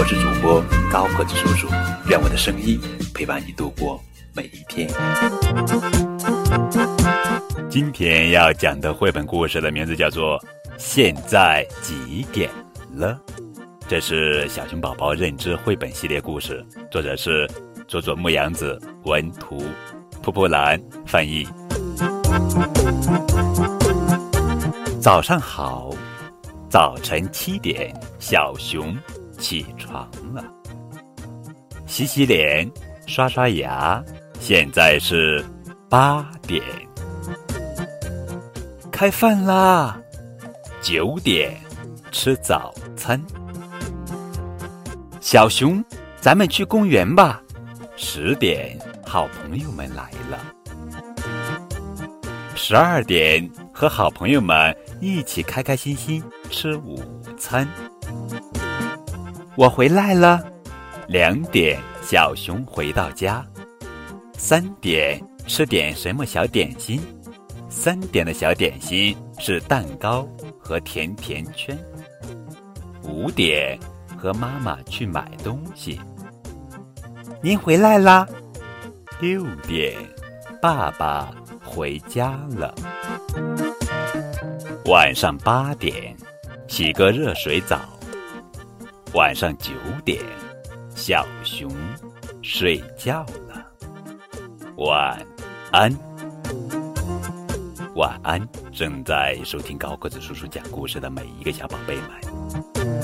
我是主播高个子叔叔，愿我的声音陪伴你度过每一天。今天要讲的绘本故事的名字叫做《现在几点了》，这是小熊宝宝认知绘本系列故事，作者是佐佐木阳子，文图，蒲蒲兰翻译。早上好，早晨七点，小熊起床了，洗洗脸，刷刷牙，现在是八点，开饭啦，九点，吃早餐，小熊，咱们去公园吧，十点，好朋友们来了，十二点，和好朋友们。一起开开心心吃午餐。我回来了，两点小熊回到家，三点吃点什么小点心？三点的小点心是蛋糕和甜甜圈。五点和妈妈去买东西。您回来啦，六点爸爸回家了。晚上八点，洗个热水澡。晚上九点，小熊睡觉了。晚安，晚安！正在收听高个子叔叔讲故事的每一个小宝贝们。